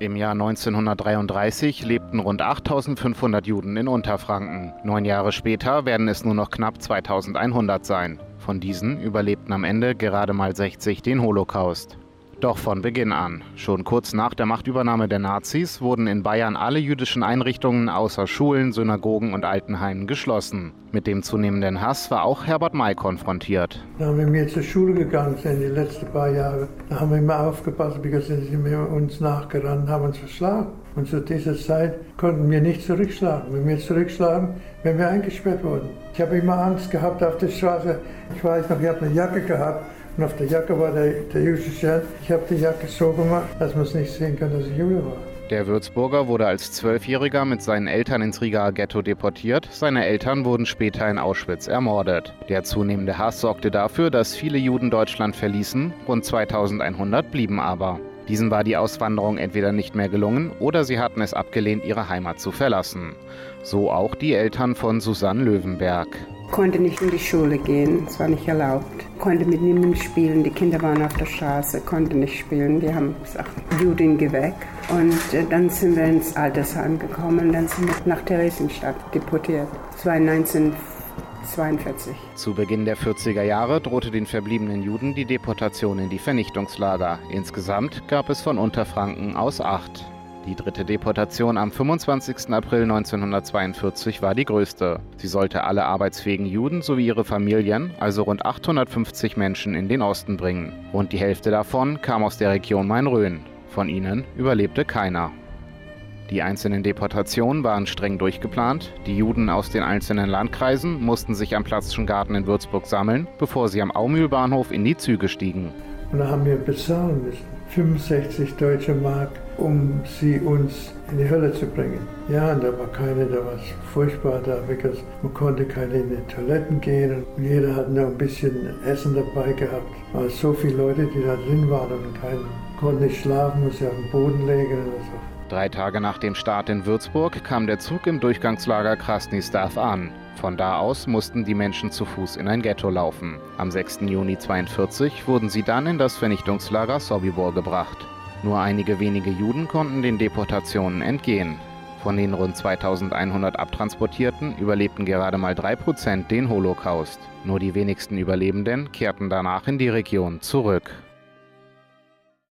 Im Jahr 1933 lebten rund 8500 Juden in Unterfranken. Neun Jahre später werden es nur noch knapp 2100 sein. Von diesen überlebten am Ende gerade mal 60 den Holocaust. Doch von Beginn an. Schon kurz nach der Machtübernahme der Nazis wurden in Bayern alle jüdischen Einrichtungen außer Schulen, Synagogen und Altenheimen geschlossen. Mit dem zunehmenden Hass war auch Herbert May konfrontiert. Da wir zur Schule gegangen sind die letzten paar Jahre. Da haben wir immer aufgepasst, weil sie uns nachgerannt, haben uns verschlagen. Und zu dieser Zeit konnten wir nicht zurückschlagen. Wenn wir zurückschlagen, wären wir eingesperrt worden. Ich habe immer Angst gehabt auf der Straße. Ich weiß noch, ich habe eine Jacke gehabt und auf der Jacke war der, der jüdische Stern. Ich habe die Jacke so gemacht, dass man es nicht sehen kann, dass ich Jude war. Der Würzburger wurde als Zwölfjähriger mit seinen Eltern ins Rigaer Ghetto deportiert. Seine Eltern wurden später in Auschwitz ermordet. Der zunehmende Hass sorgte dafür, dass viele Juden Deutschland verließen. Rund 2100 blieben aber. Diesen war die Auswanderung entweder nicht mehr gelungen oder sie hatten es abgelehnt, ihre Heimat zu verlassen. So auch die Eltern von Susanne Löwenberg konnte nicht in die Schule gehen, es war nicht erlaubt. Konnte mit niemandem spielen, die Kinder waren auf der Straße, konnte nicht spielen. Die haben gesagt, Judin, geh weg. Und äh, dann sind wir ins Altersheim gekommen dann sind wir nach Theresienstadt deportiert. Das war 1942. Zu Beginn der 40er Jahre drohte den verbliebenen Juden die Deportation in die Vernichtungslager. Insgesamt gab es von Unterfranken aus acht. Die dritte Deportation am 25. April 1942 war die größte. Sie sollte alle arbeitsfähigen Juden sowie ihre Familien, also rund 850 Menschen, in den Osten bringen. Rund die Hälfte davon kam aus der Region Main-Rhön. Von ihnen überlebte keiner. Die einzelnen Deportationen waren streng durchgeplant. Die Juden aus den einzelnen Landkreisen mussten sich am Platzschen Garten in Würzburg sammeln, bevor sie am Aumühlbahnhof in die Züge stiegen. Und da haben wir bezahlen müssen. 65 deutsche Mark um sie uns in die Hölle zu bringen. Ja, und da war keine, da war es furchtbar da, because man konnte keine in die Toiletten gehen und jeder hat noch ein bisschen Essen dabei gehabt. Aber so viele Leute, die da drin waren und kein, konnten nicht schlafen, mussten auf den Boden legen oder so. Drei Tage nach dem Start in Würzburg kam der Zug im Durchgangslager Krasny Stav an. Von da aus mussten die Menschen zu Fuß in ein Ghetto laufen. Am 6. Juni 1942 wurden sie dann in das Vernichtungslager Sobibor gebracht. Nur einige wenige Juden konnten den Deportationen entgehen. Von den rund 2100 Abtransportierten überlebten gerade mal 3% den Holocaust. Nur die wenigsten Überlebenden kehrten danach in die Region zurück.